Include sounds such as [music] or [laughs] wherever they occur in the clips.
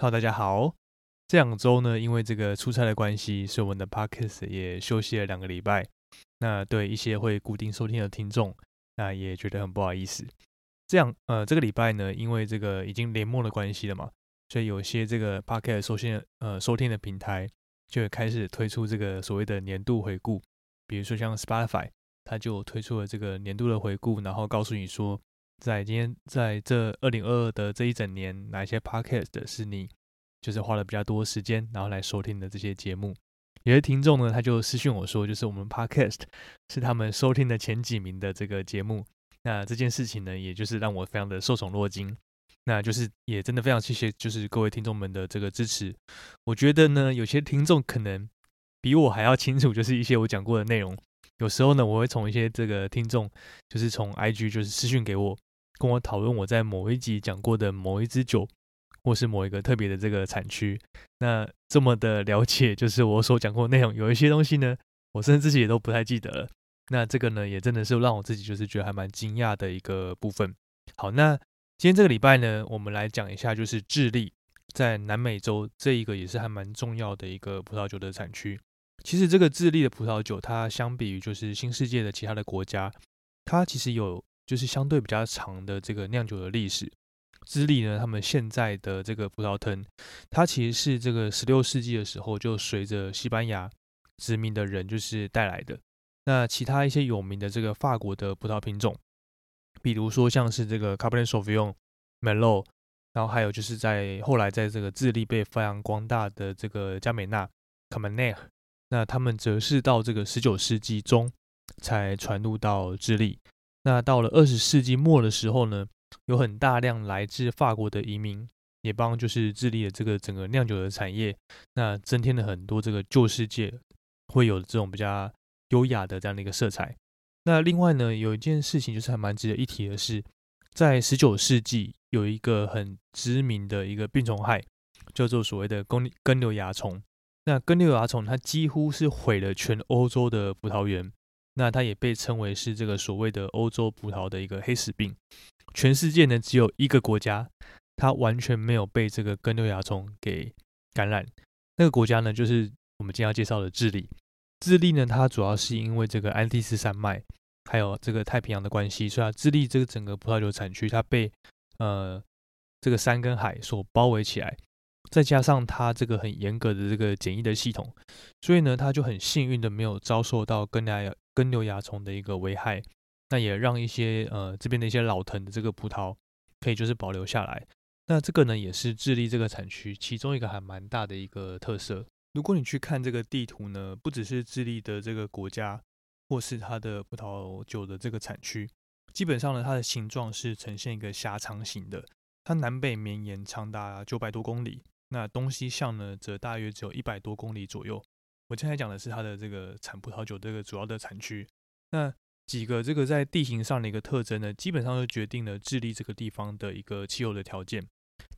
Hello，大家好。这两周呢，因为这个出差的关系，所以我们的 Podcast 也休息了两个礼拜。那对一些会固定收听的听众，那也觉得很不好意思。这样，呃，这个礼拜呢，因为这个已经年末的关系了嘛，所以有些这个 Podcast 收听呃收听的平台就开始推出这个所谓的年度回顾。比如说像 Spotify，它就推出了这个年度的回顾，然后告诉你说。在今天，在这二零二二的这一整年，哪一些 podcast 是你就是花了比较多时间，然后来收听的这些节目？有些听众呢，他就私信我说，就是我们 podcast [laughs] 是他们收听的前几名的这个节目。那这件事情呢，也就是让我非常的受宠若惊。那就是也真的非常谢谢，就是各位听众们的这个支持。我觉得呢，有些听众可能比我还要清楚，就是一些我讲过的内容。有时候呢，我会从一些这个听众，就是从 IG 就是私讯给我。跟我讨论我在某一集讲过的某一支酒，或是某一个特别的这个产区，那这么的了解，就是我所讲过的内容，有一些东西呢，我甚至自己也都不太记得了。那这个呢，也真的是让我自己就是觉得还蛮惊讶的一个部分。好，那今天这个礼拜呢，我们来讲一下，就是智利在南美洲这一个也是还蛮重要的一个葡萄酒的产区。其实这个智利的葡萄酒，它相比于就是新世界的其他的国家，它其实有。就是相对比较长的这个酿酒的历史，智利呢，他们现在的这个葡萄藤，它其实是这个十六世纪的时候就随着西班牙殖民的人就是带来的。那其他一些有名的这个法国的葡萄品种，比如说像是这个 Cabernet Sauvignon、Merlot，然后还有就是在后来在这个智利被发扬光大的这个加美纳 Cabernet，那他们则是到这个十九世纪中才传入到智利。那到了二十世纪末的时候呢，有很大量来自法国的移民，也帮就是智利的这个整个酿酒的产业，那增添了很多这个旧世界会有这种比较优雅的这样的一个色彩。那另外呢，有一件事情就是还蛮值得一提的是，在十九世纪有一个很知名的一个病虫害，叫做所谓的根根瘤蚜虫。那根瘤蚜虫它几乎是毁了全欧洲的葡萄园。那它也被称为是这个所谓的欧洲葡萄的一个黑死病。全世界呢只有一个国家，它完全没有被这个根瘤蚜虫给感染。那个国家呢就是我们今天要介绍的智利。智利呢它主要是因为这个安第斯山脉还有这个太平洋的关系，所以啊智利这个整个葡萄酒产区它被呃这个山跟海所包围起来。再加上它这个很严格的这个检疫的系统，所以呢，它就很幸运的没有遭受到根芽根瘤蚜虫的一个危害。那也让一些呃这边的一些老藤的这个葡萄可以就是保留下来。那这个呢，也是智利这个产区其中一个还蛮大的一个特色。如果你去看这个地图呢，不只是智利的这个国家，或是它的葡萄酒的这个产区，基本上呢，它的形状是呈现一个狭长型的，它南北绵延长达九百多公里。那东西向呢，则大约只有一百多公里左右。我现在讲的是它的这个产葡萄酒这个主要的产区。那几个这个在地形上的一个特征呢，基本上就决定了智利这个地方的一个气候的条件。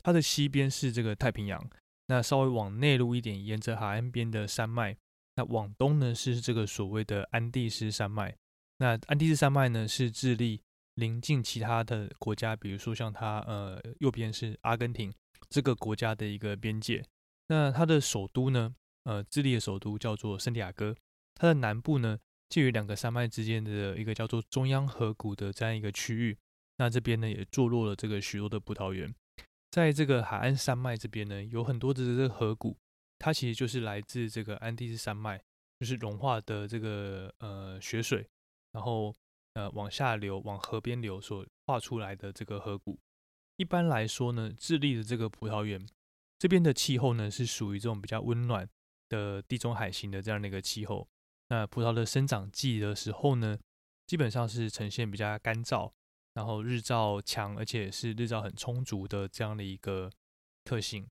它的西边是这个太平洋，那稍微往内陆一点，沿着海岸边的山脉。那往东呢是这个所谓的安第斯山脉。那安第斯山脉呢是智利临近其他的国家，比如说像它呃右边是阿根廷。这个国家的一个边界，那它的首都呢？呃，智利的首都叫做圣地亚哥。它的南部呢，介于两个山脉之间的一个叫做中央河谷的这样一个区域。那这边呢，也坐落了这个许多的葡萄园。在这个海岸山脉这边呢，有很多的这个河谷，它其实就是来自这个安第斯山脉，就是融化的这个呃雪水，然后呃往下流，往河边流所画出来的这个河谷。一般来说呢，智利的这个葡萄园这边的气候呢，是属于这种比较温暖的地中海型的这样的一个气候。那葡萄的生长季的时候呢，基本上是呈现比较干燥，然后日照强，而且是日照很充足的这样的一个特性。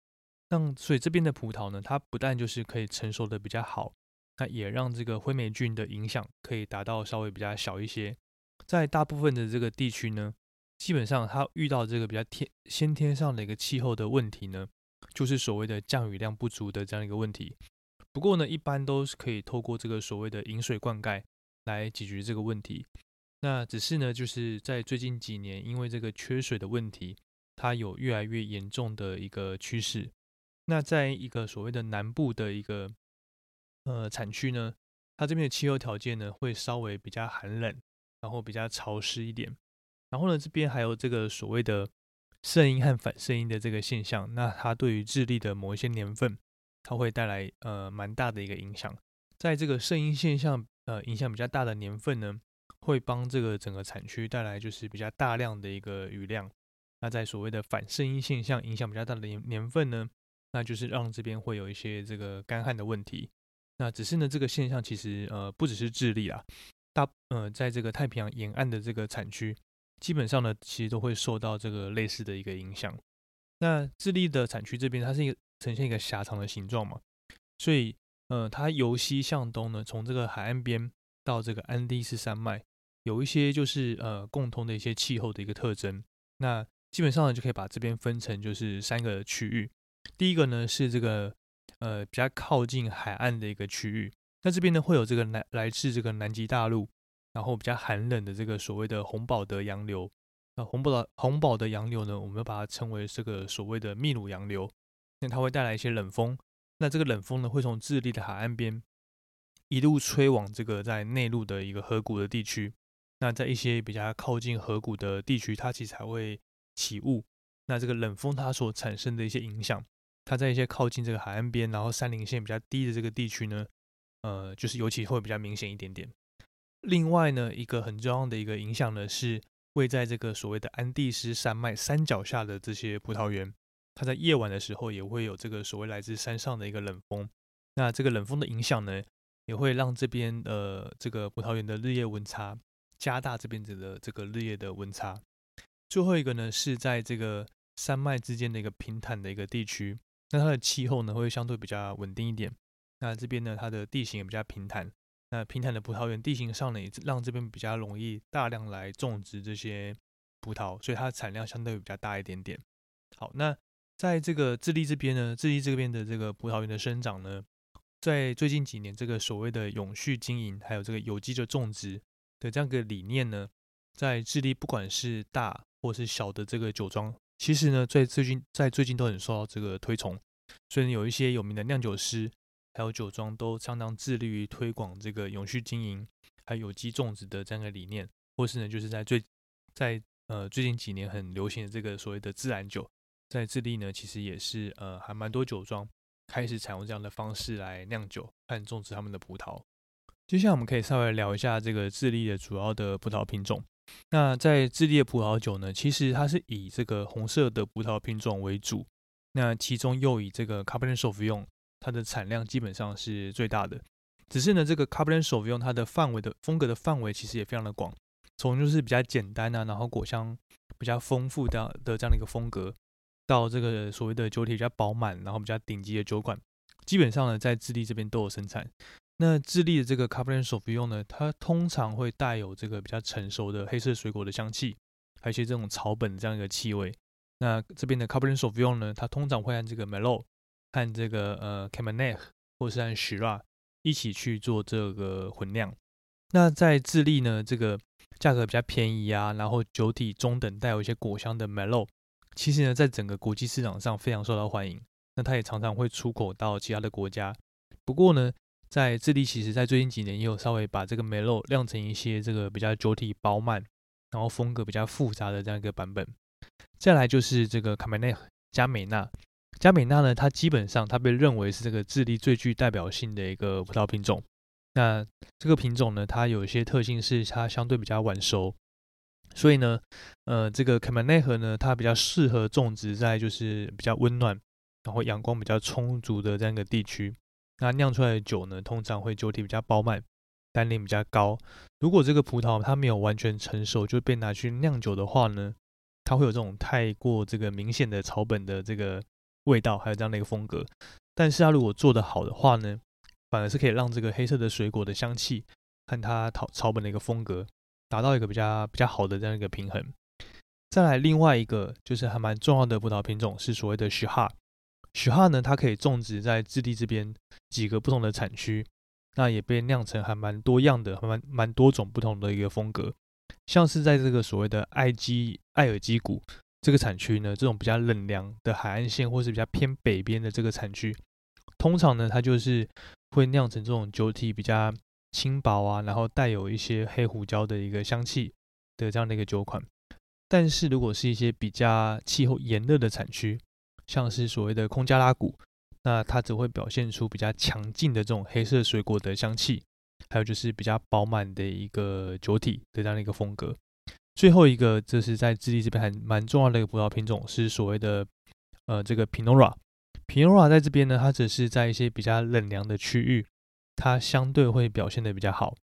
那所以这边的葡萄呢，它不但就是可以成熟的比较好，那也让这个灰霉菌的影响可以达到稍微比较小一些。在大部分的这个地区呢。基本上，它遇到这个比较天先天上的一个气候的问题呢，就是所谓的降雨量不足的这样一个问题。不过呢，一般都是可以透过这个所谓的饮水灌溉来解决这个问题。那只是呢，就是在最近几年，因为这个缺水的问题，它有越来越严重的一个趋势。那在一个所谓的南部的一个呃产区呢，它这边的气候条件呢会稍微比较寒冷，然后比较潮湿一点。然后呢，这边还有这个所谓的圣音和反圣音的这个现象，那它对于智利的某一些年份，它会带来呃蛮大的一个影响。在这个声音现象呃影响比较大的年份呢，会帮这个整个产区带来就是比较大量的一个雨量。那在所谓的反声音现象影响比较大的年年份呢，那就是让这边会有一些这个干旱的问题。那只是呢，这个现象其实呃不只是智利啊，大呃在这个太平洋沿岸的这个产区，基本上呢其实都会受到这个类似的一个影响。那智利的产区这边它是一个呈现一个狭长的形状嘛，所以呃它由西向东呢，从这个海岸边到这个安第斯山脉，有一些就是呃共通的一些气候的一个特征。那基本上呢就可以把这边分成就是三个区域，第一个呢是这个。呃，比较靠近海岸的一个区域，那这边呢会有这个南来自这个南极大陆，然后比较寒冷的这个所谓的洪堡德洋流。那洪堡的洪堡的洋流呢，我们把它称为这个所谓的秘鲁洋流。那它会带来一些冷风，那这个冷风呢会从智利的海岸边一路吹往这个在内陆的一个河谷的地区。那在一些比较靠近河谷的地区，它其实还会起雾。那这个冷风它所产生的一些影响。它在一些靠近这个海岸边，然后山林线比较低的这个地区呢，呃，就是尤其会比较明显一点点。另外呢，一个很重要的一个影响呢，是位在这个所谓的安第斯山脉山脚下的这些葡萄园，它在夜晚的时候也会有这个所谓来自山上的一个冷风。那这个冷风的影响呢，也会让这边呃这个葡萄园的日夜温差加大，这边的这个日夜的温差。最后一个呢，是在这个山脉之间的一个平坦的一个地区。那它的气候呢会相对比较稳定一点。那这边呢，它的地形也比较平坦。那平坦的葡萄园地形上呢，也让这边比较容易大量来种植这些葡萄，所以它的产量相对比较大一点点。好，那在这个智利这边呢，智利这边的这个葡萄园的生长呢，在最近几年，这个所谓的永续经营，还有这个有机的种植的这样一个理念呢，在智利不管是大或是小的这个酒庄。其实呢，在最近，在最近都很受到这个推崇，所以有一些有名的酿酒师，还有酒庄都相当致力于推广这个永续经营，还有有机种植的这样的理念，或是呢，就是在最在呃最近几年很流行的这个所谓的自然酒，在智利呢，其实也是呃还蛮多酒庄开始采用这样的方式来酿酒和种植他们的葡萄。接下来我们可以稍微聊一下这个智利的主要的葡萄品种。那在智利的葡萄酒呢，其实它是以这个红色的葡萄品种为主，那其中又以这个 Cabernet Sauvignon，它的产量基本上是最大的。只是呢，这个 Cabernet Sauvignon 它的范围的风格的范围其实也非常的广，从就是比较简单啊，然后果香比较丰富的的这样的一个风格，到这个所谓的酒体比较饱满，然后比较顶级的酒馆，基本上呢在智利这边都有生产。那智利的这个 Cabernet Sauvignon 呢，它通常会带有这个比较成熟的黑色水果的香气，还有一些这种草本这样一个气味。那这边的 Cabernet Sauvignon 呢，它通常会和这个 m e l o 和这个呃 Cabernet 或是和 Shiraz 一起去做这个混酿。那在智利呢，这个价格比较便宜啊，然后酒体中等，带有一些果香的 m e l o 其实呢，在整个国际市场上非常受到欢迎。那它也常常会出口到其他的国家。不过呢，在智利，其实，在最近几年也有稍微把这个梅洛酿成一些这个比较酒体饱满，然后风格比较复杂的这样一个版本。再来就是这个卡梅内加美纳，加美纳呢，它基本上它被认为是这个智利最具代表性的一个葡萄品种。那这个品种呢，它有一些特性是它相对比较晚熟，所以呢，呃，这个卡梅内河呢，它比较适合种植在就是比较温暖，然后阳光比较充足的这样一个地区。那酿出来的酒呢，通常会酒体比较饱满，单宁比较高。如果这个葡萄它没有完全成熟就被拿去酿酒的话呢，它会有这种太过这个明显的草本的这个味道，还有这样的一个风格。但是它如果做得好的话呢，反而是可以让这个黑色的水果的香气和它草草本的一个风格达到一个比较比较好的这样一个平衡。再来另外一个就是还蛮重要的葡萄品种是所谓的许哈。许哈呢，它可以种植在智利这边几个不同的产区，那也被酿成还蛮多样的、还蛮蛮多种不同的一个风格。像是在这个所谓的爱基艾尔基谷，这个产区呢，这种比较冷凉的海岸线，或是比较偏北边的这个产区，通常呢，它就是会酿成这种酒体比较轻薄啊，然后带有一些黑胡椒的一个香气的这样的一个酒款。但是如果是一些比较气候炎热的产区，像是所谓的空加拉谷，那它只会表现出比较强劲的这种黑色水果的香气，还有就是比较饱满的一个酒体的这样的一个风格。最后一个，这是在智利这边还蛮重要的一个葡萄品种，是所谓的呃这个 pinora，pinora 在这边呢，它只是在一些比较冷凉的区域，它相对会表现的比较好。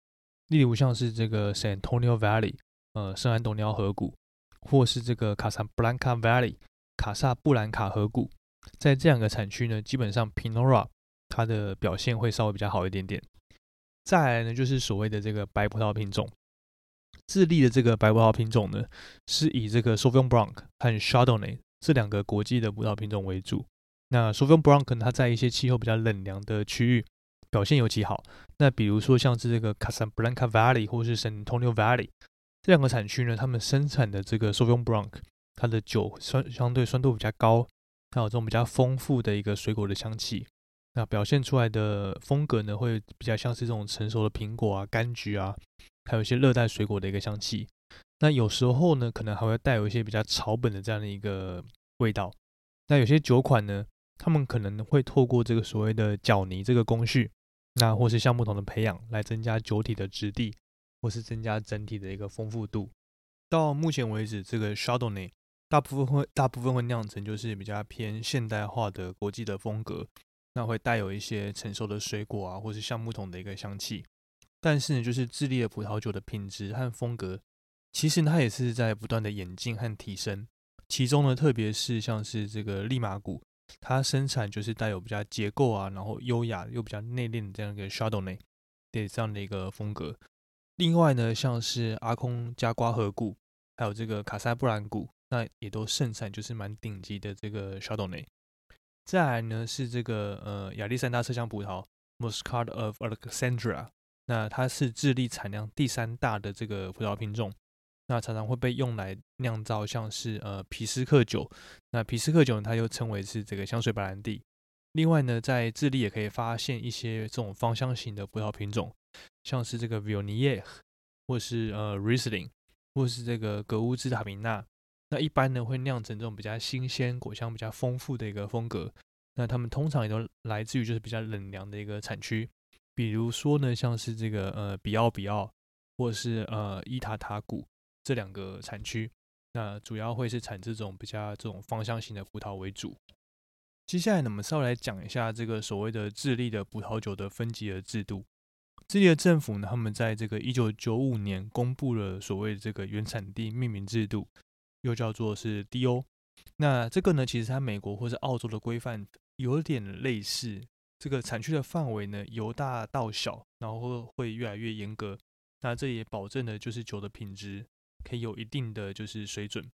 例如像是这个 San Antonio Valley，呃圣安东尼奥河谷，或是这个卡萨布兰卡 Valley，卡萨布兰卡河谷，在这两个产区呢，基本上 Pinot Noir 它的表现会稍微比较好一点点。再来呢，就是所谓的这个白葡萄品种。智利的这个白葡萄品种呢，是以这个 Sauvignon Blanc 和 Chardonnay 这两个国际的葡萄品种为主。那 Sauvignon Blanc 呢，它在一些气候比较冷凉的区域表现尤其好。那比如说像是这个 Casablanca Valley 或是 San Antonio Valley 这两个产区呢，他们生产的这个 Sauvignon Blanc，它的酒酸相对酸度比较高，还有这种比较丰富的一个水果的香气。那表现出来的风格呢，会比较像是这种成熟的苹果啊、柑橘啊。还有一些热带水果的一个香气，那有时候呢，可能还会带有一些比较草本的这样的一个味道。那有些酒款呢，他们可能会透过这个所谓的搅泥这个工序，那或是橡木桶的培养，来增加酒体的质地，或是增加整体的一个丰富度。到目前为止，这个 Chardonnay 大部分会大部分会酿成就是比较偏现代化的国际的风格，那会带有一些成熟的水果啊，或是橡木桶的一个香气。但是呢，就是智利的葡萄酒的品质和风格，其实它也是在不断的演进和提升。其中呢，特别是像是这个利马谷，它生产就是带有比较结构啊，然后优雅又比较内敛的这样一个 Chardonnay 的这样的一个风格。另外呢，像是阿空加瓜河谷，还有这个卡萨布兰谷，那也都盛产就是蛮顶级的这个 Chardonnay。再来呢，是这个呃亚历山大麝香葡萄 Muscat of Alexandria。那它是智利产量第三大的这个葡萄品种，那常常会被用来酿造像是呃皮斯克酒。那皮斯克酒呢它又称为是这个香水白兰地。另外呢，在智利也可以发现一些这种芳香型的葡萄品种，像是这个 Viognier，或是呃 Riesling，或是这个格乌兹塔明纳。那一般呢会酿成这种比较新鲜、果香比较丰富的一个风格。那它们通常也都来自于就是比较冷凉的一个产区。比如说呢，像是这个呃比奥比奥，或是呃伊塔塔谷这两个产区，那主要会是产这种比较这种芳香型的葡萄为主。接下来呢，我们稍微来讲一下这个所谓的智利的葡萄酒的分级的制度。智利的政府呢，他们在这个一九九五年公布了所谓这个原产地命名制度，又叫做是 DO。那这个呢，其实它美国或者澳洲的规范有点类似。这个产区的范围呢，由大到小，然后会越来越严格。那这也保证了就是酒的品质可以有一定的就是水准。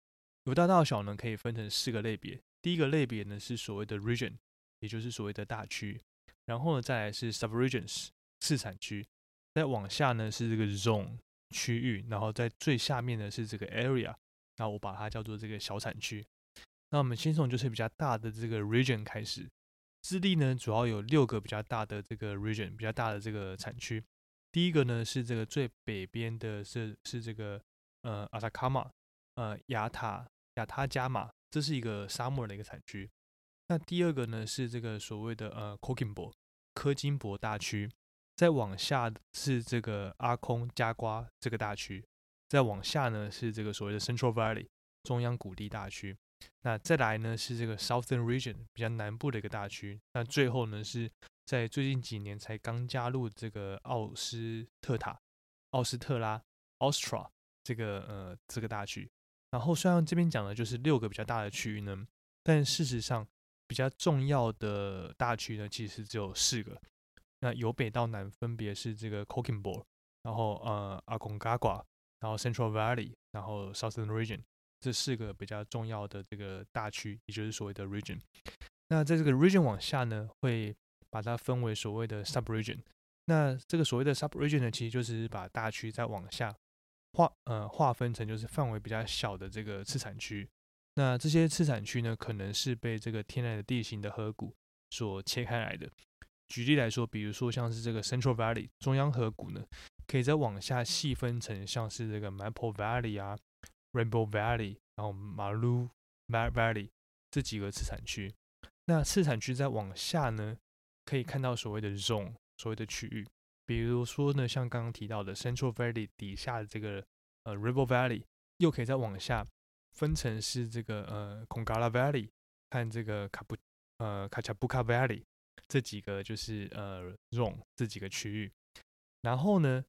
由大到小呢，可以分成四个类别。第一个类别呢是所谓的 region，也就是所谓的大区。然后呢，再来是 subregions 次产区。再往下呢是这个 zone 区域，然后在最下面呢是这个 area。那我把它叫做这个小产区。那我们先从就是比较大的这个 region 开始。智利呢，主要有六个比较大的这个 region，比较大的这个产区。第一个呢是这个最北边的，是是这个呃阿萨卡马，呃亚塔亚塔加马，这是一个沙漠的一个产区。那第二个呢是这个所谓的呃科金博科金博大区。再往下是这个阿空加瓜这个大区。再往下呢是这个所谓的 Central Valley 中央谷地大区。那再来呢是这个 Southern Region 比较南部的一个大区，那最后呢是在最近几年才刚加入这个奥斯特塔、奥斯特拉 （Austria） 这个呃这个大区。然后虽然这边讲的就是六个比较大的区域呢，但事实上比较重要的大区呢其实只有四个。那由北到南分别是这个 Coquimbo，然后呃 Aconcagua，然后 Central Valley，然后 Southern Region。这四个比较重要的这个大区，也就是所谓的 region。那在这个 region 往下呢，会把它分为所谓的 sub region。那这个所谓的 sub region 呢，其实就是把大区再往下划，呃，划分成就是范围比较小的这个次产区。那这些次产区呢，可能是被这个天然的地形的河谷所切开来的。举例来说，比如说像是这个 Central Valley 中央河谷呢，可以再往下细分成像是这个 Maple Valley 啊、Rainbow Valley，然后 Malu Valley 这几个次产区。那次产区再往下呢，可以看到所谓的 zone 所谓的区域，比如说呢，像刚刚提到的 Central Valley 底下的这个呃 River Valley，又可以再往下。分成是这个呃，Congala Valley 和这个卡布呃卡恰布卡 Valley 这几个就是呃 zone 这几个区域，然后呢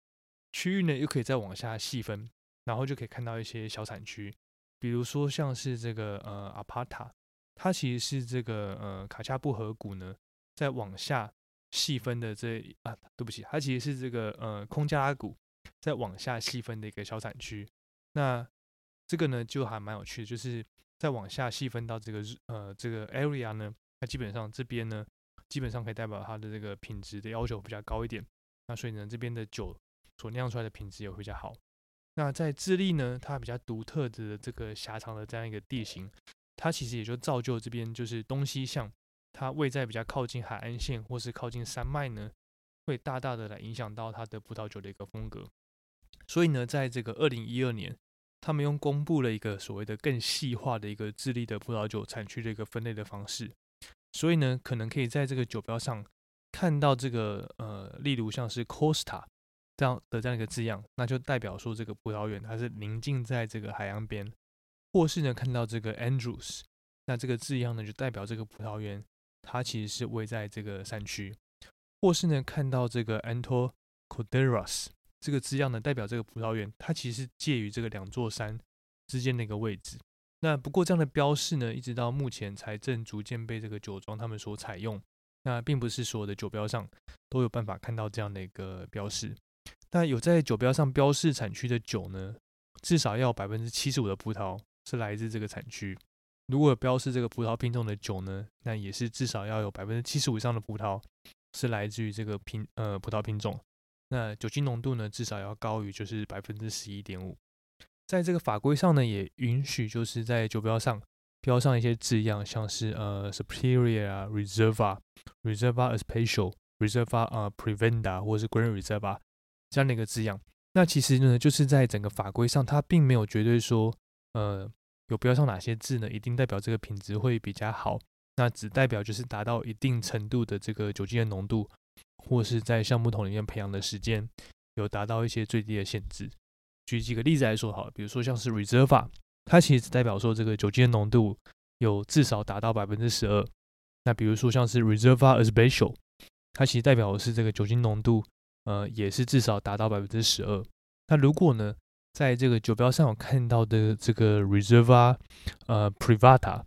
区域呢又可以再往下细分，然后就可以看到一些小产区，比如说像是这个呃阿帕塔，它其实是这个呃卡恰布河谷呢再往下细分的这啊对不起，它其实是这个呃空加拉谷再往下细分的一个小产区，那。这个呢就还蛮有趣的，就是再往下细分到这个呃这个 area 呢，它基本上这边呢基本上可以代表它的这个品质的要求比较高一点，那所以呢这边的酒所酿出来的品质也会比较好。那在智利呢，它比较独特的这个狭长的这样一个地形，它其实也就造就这边就是东西向，它位在比较靠近海岸线或是靠近山脉呢，会大大的来影响到它的葡萄酒的一个风格。所以呢，在这个二零一二年。他们用公布了一个所谓的更细化的一个智利的葡萄酒产区的一个分类的方式，所以呢，可能可以在这个酒标上看到这个呃，例如像是 Costa 这样的这样一个字样，那就代表说这个葡萄园它是临近在这个海洋边，或是呢看到这个 Andrews，那这个字样呢就代表这个葡萄园它其实是位在这个山区，或是呢看到这个 Anto Coderas。这个字样呢，代表这个葡萄园，它其实是介于这个两座山之间的一个位置。那不过这样的标示呢，一直到目前才正逐渐被这个酒庄他们所采用。那并不是所有的酒标上都有办法看到这样的一个标示。那有在酒标上标示产区的酒呢，至少要百分之七十五的葡萄是来自这个产区。如果标示这个葡萄品种的酒呢，那也是至少要有百分之七十五以上的葡萄是来自于这个品呃葡萄品种。那酒精浓度呢，至少要高于就是百分之十一点五。在这个法规上呢，也允许就是在酒标上标上一些字样，像是呃 Superior 啊 reserva、reserva special、Reserva 呃 Prevenda 或是 Grand Reserva 这样的一个字样。那其实呢，就是在整个法规上，它并没有绝对说呃有标上哪些字呢，一定代表这个品质会比较好。那只代表就是达到一定程度的这个酒精的浓度。或是在橡木桶里面培养的时间有达到一些最低的限制。举几个例子来说好了，比如说像是 Reserva，它其实代表说这个酒精的浓度有至少达到百分之十二。那比如说像是 Reserva Especial，它其实代表的是这个酒精浓度呃也是至少达到百分之十二。那如果呢在这个酒标上有看到的这个 Reserva 呃 Privata，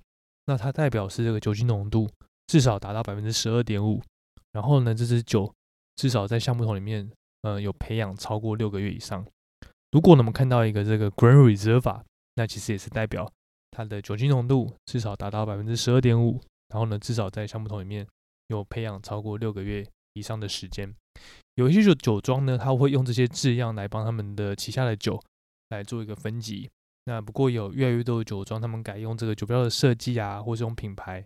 那它代表是这个酒精浓度至少达到百分之十二点五。然后呢，这支酒至少在橡木桶里面，呃，有培养超过六个月以上。如果我们看到一个这个 Grand Reserve，那其实也是代表它的酒精浓度至少达到百分之十二点五。然后呢，至少在橡木桶里面有培养超过六个月以上的时间。有一些酒酒庄呢，它会用这些字样来帮他们的旗下的酒来做一个分级。那不过有越来越多的酒庄，他们改用这个酒标的设计啊，或是用品牌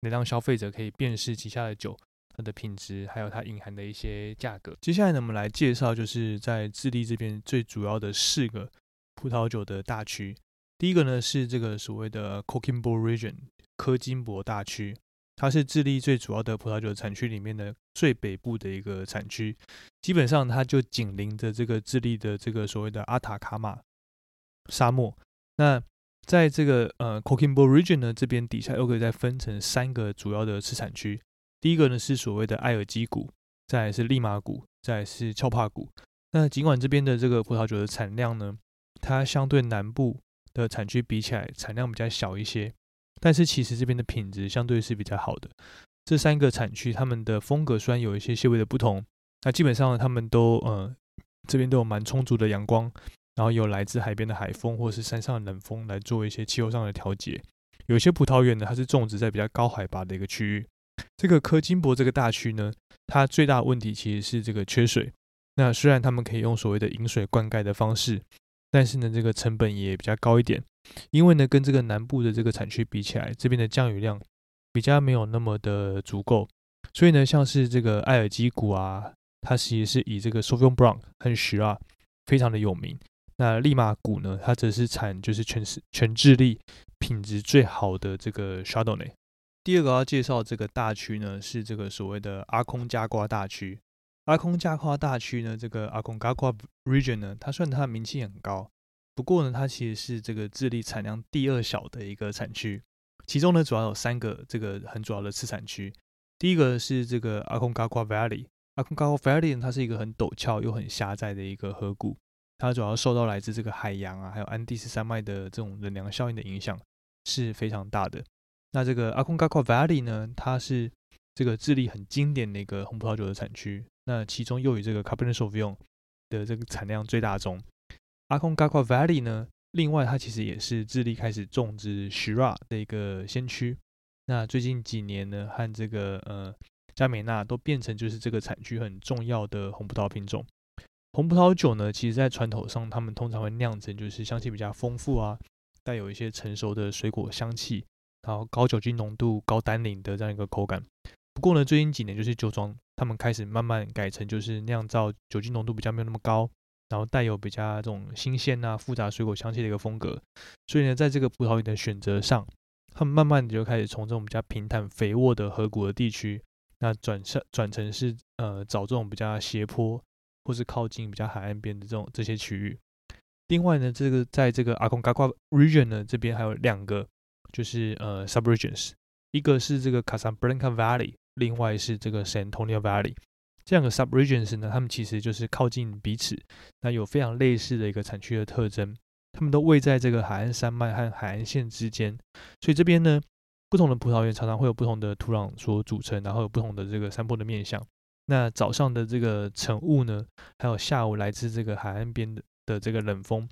来让消费者可以辨识旗下的酒。它的品质，还有它隐含的一些价格。接下来呢，我们来介绍，就是在智利这边最主要的四个葡萄酒的大区。第一个呢是这个所谓的 Coquimbo Region 科金博大区，它是智利最主要的葡萄酒产区里面的最北部的一个产区。基本上它就紧邻着这个智利的这个所谓的阿塔卡马沙漠。那在这个呃 Coquimbo Region 呢这边底下又可以再分成三个主要的次产区。第一个呢是所谓的埃尔基谷，再来是利马谷，再来是乔帕谷。那尽管这边的这个葡萄酒的产量呢，它相对南部的产区比起来产量比较小一些，但是其实这边的品质相对是比较好的。这三个产区它们的风格虽然有一些些微的不同，那基本上他们都呃这边都有蛮充足的阳光，然后有来自海边的海风或是山上的冷风来做一些气候上的调节。有些葡萄园呢，它是种植在比较高海拔的一个区域。这个科金博这个大区呢，它最大的问题其实是这个缺水。那虽然他们可以用所谓的引水灌溉的方式但是呢，这个成本也比较高一点，因为呢，跟这个南部的这个产区比起来，这边的降雨量比较没有那么的足够，所以呢，像是这个艾尔基谷啊，它其实是以这个 s o u v i g n Blanc 和十啊非常的有名。那利马谷呢，它则是产就是全是全智利品质最好的这个 Chardonnay。第二个要介绍这个大区呢，是这个所谓的阿空加瓜大区。阿空加夸大区呢，这个阿空加夸 region 呢，它算它的名气很高，不过呢，它其实是这个智利产量第二小的一个产区。其中呢，主要有三个这个很主要的次产区。第一个是这个阿空加夸 valley，阿空加夸 valley 它是一个很陡峭又很狭窄的一个河谷，它主要受到来自这个海洋啊，还有安第斯山脉的这种冷凉效应的影响是非常大的。那这个阿空加夸 valley 呢，它是这个智利很经典的一个红葡萄酒的产区。那其中又以这个 Cabernet Sauvignon 的这个产量最大宗，阿空加夸 Valley 呢，另外它其实也是智利开始种植 Shiraz 的一个先驱。那最近几年呢，和这个呃加美纳都变成就是这个产区很重要的红葡萄品种。红葡萄酒呢，其实在传统上，他们通常会酿成就是香气比较丰富啊，带有一些成熟的水果香气，然后高酒精浓度、高单宁的这样一个口感。不过呢，最近几年就是酒庄。他们开始慢慢改成就是酿造酒精浓度比较没有那么高，然后带有比较这种新鲜啊复杂水果香气的一个风格。所以呢，在这个葡萄园的选择上，他们慢慢的就开始从这种比较平坦肥沃的河谷的地区，那转向转成是呃找这种比较斜坡或是靠近比较海岸边的这种这些区域。另外呢，这个在这个阿贡嘎瓜 region 呢这边还有两个就是呃 subregions，一个是这个卡萨布兰卡 valley。另外是这个 San Antonio Valley 这两个 subregions 呢，它们其实就是靠近彼此，那有非常类似的一个产区的特征，它们都位在这个海岸山脉和海岸线之间，所以这边呢，不同的葡萄园常常会有不同的土壤所组成，然后有不同的这个山坡的面向。那早上的这个晨雾呢，还有下午来自这个海岸边的的这个冷风，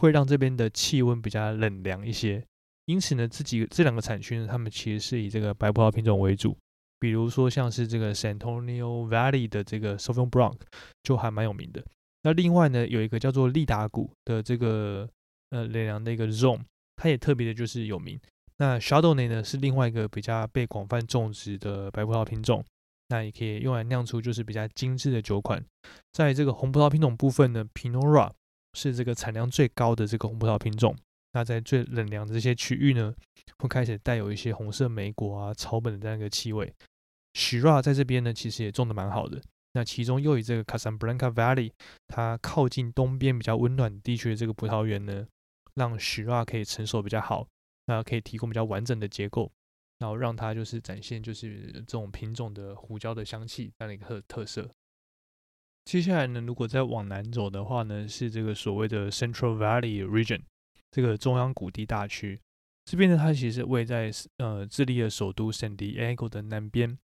会让这边的气温比较冷凉一些。因此呢，这几个这两个产区呢，它们其实是以这个白葡萄品种为主。比如说像是这个 San Antonio Valley 的这个 Sauvignon Blanc 就还蛮有名的。那另外呢，有一个叫做利达谷的这个呃雷良的一个 Zone，它也特别的就是有名。那 Chardonnay 呢是另外一个比较被广泛种植的白葡萄品种，那也可以用来酿出就是比较精致的酒款。在这个红葡萄品种部分呢，Pinot Noir 是这个产量最高的这个红葡萄品种。那在最冷凉的这些区域呢，会开始带有一些红色莓果啊、草本的这样一个气味。Shiraz 在这边呢，其实也种的蛮好的。那其中又以这个 Casablanca Valley，它靠近东边比较温暖地区的这个葡萄园呢，让 Shiraz 可以成熟比较好，那可以提供比较完整的结构，然后让它就是展现就是这种品种的胡椒的香气这样的一个特特色。接下来呢，如果再往南走的话呢，是这个所谓的 Central Valley Region。这个中央谷地大区，这边呢，它其实位在呃智利的首都圣地亚哥的南边，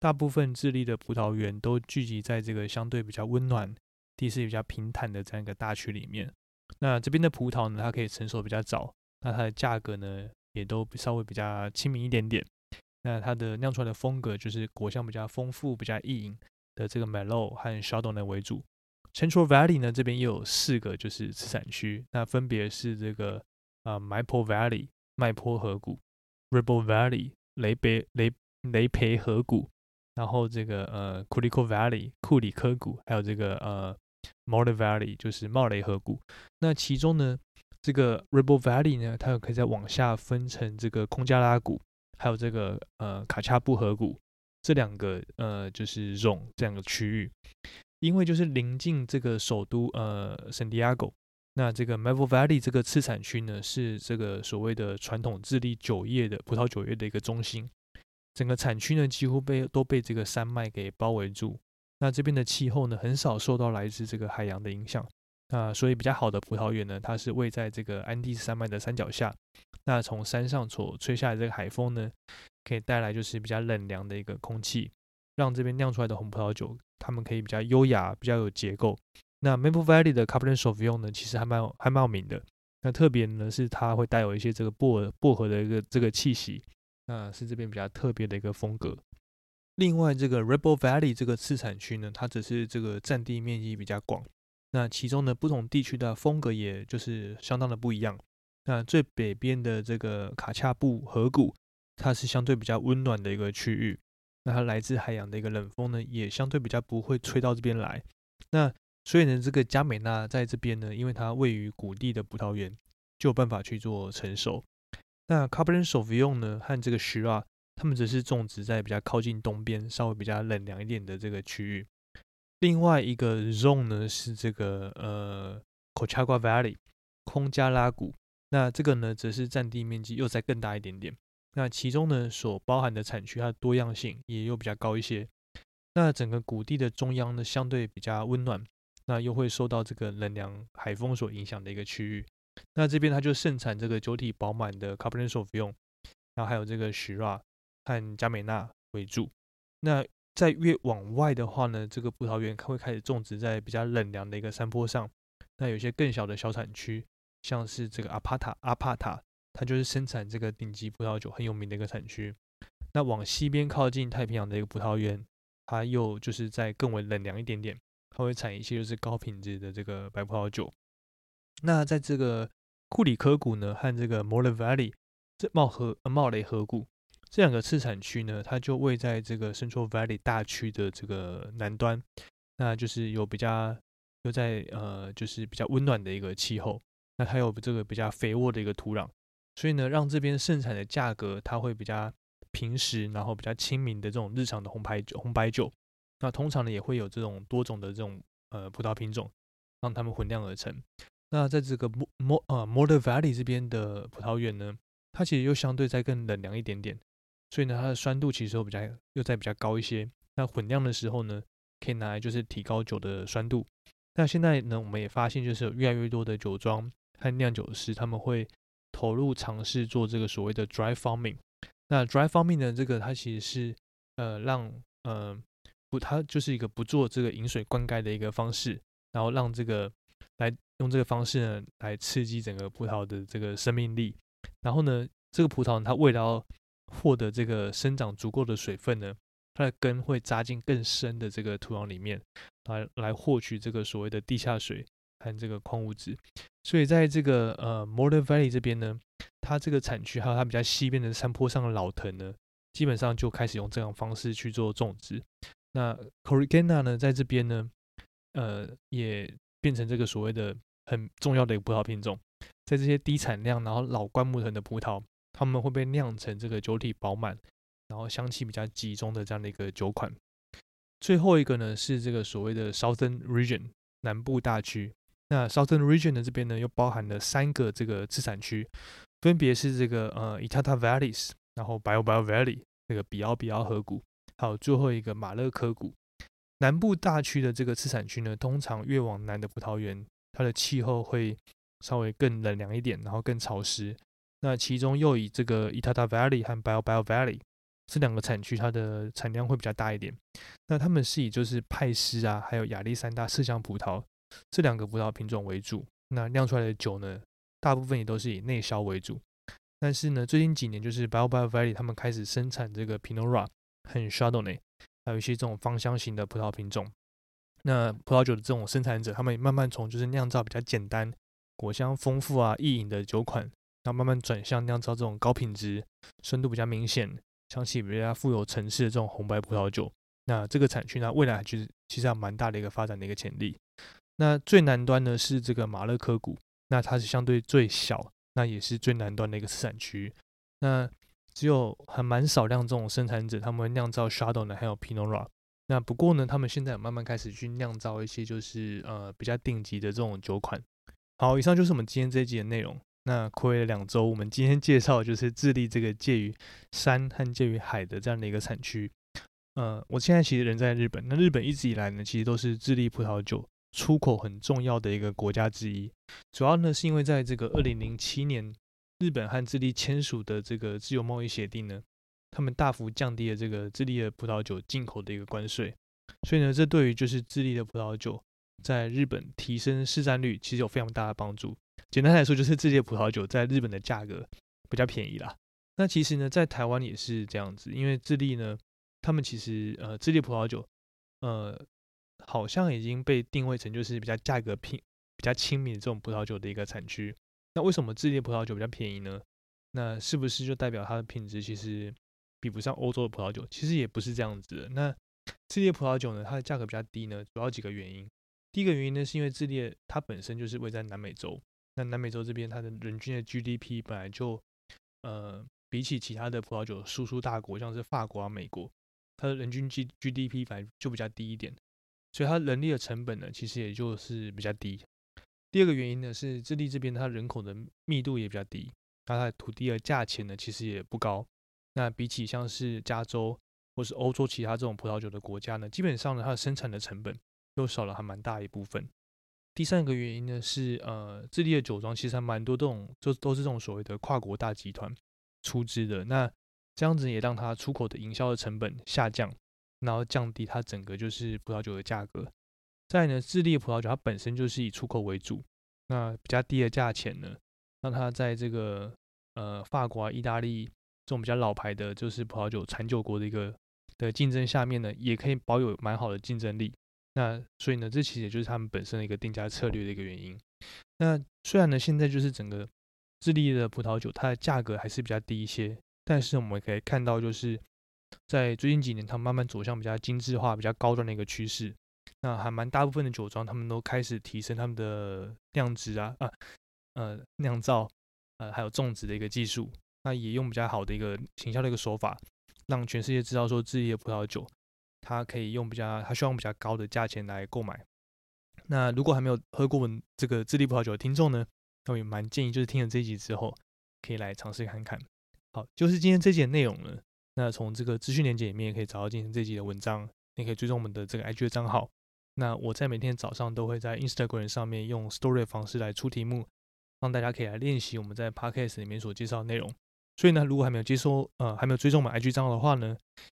大部分智利的葡萄园都聚集在这个相对比较温暖、地势比较平坦的这样一个大区里面。那这边的葡萄呢，它可以成熟比较早，那它的价格呢，也都稍微比较亲民一点点。那它的酿出来的风格就是果香比较丰富、比较易饮的这个 m e l o 和 Chardonnay 为主。Central Valley 呢，这边又有四个就是次产区，那分别是这个啊 Maple Valley 麦坡河谷，Ribble Valley 雷贝雷雷培河谷，然后这个呃 Culico Valley 库里科谷，还有这个呃 Mole Valley 就是茂雷河谷。那其中呢，这个 Ribble Valley 呢，它又可以再往下分成这个空加拉谷，还有这个呃卡恰布河谷这两个呃就是种这样的区域。因为就是临近这个首都呃圣地亚哥，那这个 Mavel Valley 这个次产区呢，是这个所谓的传统智利酒业的葡萄酒业的一个中心。整个产区呢，几乎被都被这个山脉给包围住。那这边的气候呢，很少受到来自这个海洋的影响。那所以比较好的葡萄园呢，它是位在这个安第斯山脉的山脚下。那从山上所吹下来这个海风呢，可以带来就是比较冷凉的一个空气。让这边酿出来的红葡萄酒，它们可以比较优雅，比较有结构。那 Maple Valley 的 Cabernet Sauvignon 呢，其实还蛮还蛮有名的。那特别呢是它会带有一些这个薄薄荷的一个这个气息，那是这边比较特别的一个风格。另外，这个 Rebel Valley 这个次产区呢，它只是这个占地面积比较广，那其中呢，不同地区的风格也就是相当的不一样。那最北边的这个卡恰布河谷，它是相对比较温暖的一个区域。那它来自海洋的一个冷风呢，也相对比较不会吹到这边来。那所以呢，这个加美纳在这边呢，因为它位于谷地的葡萄园，就有办法去做成熟。那 c a b e r n e t s a u v i g n 呢，和这个 Shiraz，它们则是种植在比较靠近东边、稍微比较冷凉一点的这个区域。另外一个 zone 呢，是这个呃 Cochagua Valley 空加拉谷。那这个呢，则是占地面积又再更大一点点。那其中呢，所包含的产区它的多样性也又比较高一些。那整个谷地的中央呢，相对比较温暖，那又会受到这个冷凉海风所影响的一个区域。那这边它就盛产这个酒体饱满的 Cabernet Sauvignon，然后还有这个 Shiraz 和加美纳为主。那在越往外的话呢，这个葡萄园它会开始种植在比较冷凉的一个山坡上。那有些更小的小产区。像是这个阿帕塔，阿帕塔，它就是生产这个顶级葡萄酒很有名的一个产区。那往西边靠近太平洋的一个葡萄园，它又就是在更为冷凉一点点，它会产一些就是高品质的这个白葡萄酒。那在这个库里科谷呢和这个 m o r l e Valley 这茂河茂雷河谷这两个次产区呢，它就位在这个 Central Valley 大区的这个南端，那就是有比较又在呃就是比较温暖的一个气候。那它有这个比较肥沃的一个土壤，所以呢，让这边盛产的价格它会比较平实，然后比较亲民的这种日常的红牌酒、红白酒。那通常呢，也会有这种多种的这种呃葡萄品种，让它们混酿而成。那在这个莫莫呃 m o r e Valley 这边的葡萄园呢，它其实又相对再更冷凉一点点，所以呢，它的酸度其实又比较又在比较高一些。那混酿的时候呢，可以拿来就是提高酒的酸度。那现在呢，我们也发现就是有越来越多的酒庄。和酿酒师他们会投入尝试做这个所谓的 dry farming。那 dry farming 呢，这个它其实是呃让呃不，它就是一个不做这个饮水灌溉的一个方式，然后让这个来用这个方式呢来刺激整个葡萄的这个生命力。然后呢，这个葡萄它为了获得这个生长足够的水分呢，它的根会扎进更深的这个土壤里面，来来获取这个所谓的地下水。和这个矿物质，所以在这个呃 m o r d e r Valley 这边呢，它这个产区还有它比较西边的山坡上的老藤呢，基本上就开始用这样方式去做种植。那 c o r i g a n a 呢，在这边呢，呃，也变成这个所谓的很重要的一个葡萄品种。在这些低产量然后老灌木藤的葡萄，它们会被酿成这个酒体饱满，然后香气比较集中的这样的一个酒款。最后一个呢，是这个所谓的 Southern Region 南部大区。那 Southern Region 的这边呢，又包含了三个这个次产区，分别是这个呃 Itata Valleys，然后 Bio Bio Valley 那个比奥比奥河谷，还有最后一个马勒科谷。南部大区的这个次产区呢，通常越往南的葡萄园，它的气候会稍微更冷凉一点，然后更潮湿。那其中又以这个 Itata Valley 和 Bio Bio Valley 这两个产区，它的产量会比较大一点。那他们是以就是派斯啊，还有亚历山大麝香葡萄。这两个葡萄品种为主，那酿出来的酒呢，大部分也都是以内销为主。但是呢，最近几年就是 Bio Bio Valley 他们开始生产这个 Pinot Noir 和 Chardonnay，还有一些这种芳香型的葡萄品种。那葡萄酒的这种生产者，他们慢慢从就是酿造比较简单、果香丰富啊、易饮的酒款，然后慢慢转向酿造这种高品质、深度比较明显、香气比较富有层次的这种红白葡萄酒。那这个产区呢，未来其实其实还蛮大的一个发展的一个潜力。那最南端呢是这个马勒科谷，那它是相对最小，那也是最南端的一个产区。那只有很蛮少量这种生产者，他们酿造 Shadow 呢，还有 Pinot Noir。那不过呢，他们现在慢慢开始去酿造一些就是呃比较顶级的这种酒款。好，以上就是我们今天这一集的内容。那亏了两周，我们今天介绍就是智利这个介于山和介于海的这样的一个产区。呃，我现在其实人在日本，那日本一直以来呢，其实都是智利葡萄酒。出口很重要的一个国家之一，主要呢是因为在这个二零零七年，日本和智利签署的这个自由贸易协定呢，他们大幅降低了这个智利的葡萄酒进口的一个关税，所以呢，这对于就是智利的葡萄酒在日本提升市占率，其实有非常大的帮助。简单来说，就是智利的葡萄酒在日本的价格比较便宜啦。那其实呢，在台湾也是这样子，因为智利呢，他们其实呃，智利葡萄酒呃。好像已经被定位成就是比较价格平、比较亲民的这种葡萄酒的一个产区。那为什么智利葡萄酒比较便宜呢？那是不是就代表它的品质其实比不上欧洲的葡萄酒？其实也不是这样子的。那智利的葡萄酒呢，它的价格比较低呢，主要几个原因。第一个原因呢，是因为智利它本身就是位在南美洲，那南美洲这边它的人均的 GDP 本来就呃比起其他的葡萄酒输出大国，像是法国啊、美国，它的人均 G GDP 反正就比较低一点，所以它人力的成本呢，其实也就是比较低。第二个原因呢，是智利这边它人口的密度也比较低，那它的土地的价钱呢，其实也不高。那比起像是加州或是欧洲其他这种葡萄酒的国家呢，基本上呢，它的生产的成本又少了还蛮大一部分。第三个原因呢是，呃，智利的酒庄其实还蛮多这种，就都是这种所谓的跨国大集团出资的。那这样子也让它出口的营销的成本下降，然后降低它整个就是葡萄酒的价格。再呢，智利的葡萄酒它本身就是以出口为主，那比较低的价钱呢，让它在这个呃法国啊、意大利种比较老牌的，就是葡萄酒产酒国的一个的竞争下面呢，也可以保有蛮好的竞争力。那所以呢，这其实也就是他们本身的一个定价策略的一个原因。那虽然呢，现在就是整个智利的葡萄酒，它的价格还是比较低一些，但是我们可以看到，就是在最近几年，它慢慢走向比较精致化、比较高端的一个趋势。那还蛮大部分的酒庄，他们都开始提升他们的酿制啊啊呃酿造呃还有种植的一个技术。那也用比较好的一个行销的一个手法，让全世界知道说智利的葡萄酒。它可以用比较，它需要比较高的价钱来购买。那如果还没有喝过我们这个智利葡萄酒的听众呢，那我也蛮建议，就是听了这一集之后，可以来尝试看看。好，就是今天这集的内容了。那从这个资讯链接里面，也可以找到今天这集的文章。你可以追踪我们的这个 IG 的账号。那我在每天早上都会在 Instagram 上面用 Story 的方式来出题目，让大家可以来练习我们在 Podcast 里面所介绍的内容。所以呢，如果还没有接收，呃，还没有追踪我们 IG 账号的话呢，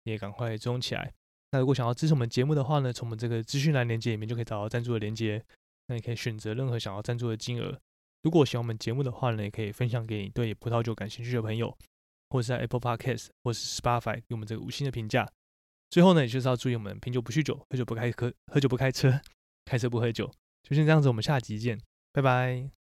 也赶快追踪起来。那如果想要支持我们节目的话呢，从我们这个资讯栏连接里面就可以找到赞助的连接。那你可以选择任何想要赞助的金额。如果喜欢我们节目的话呢，也可以分享给你对葡萄酒感兴趣的朋友，或者在 Apple Podcast 或是 Spotify 给我们这个五星的评价。最后呢，也就是要注意我们品酒不酗酒，喝酒不开喝喝酒不开车，开车不喝酒。就先这样子，我们下集见，拜拜。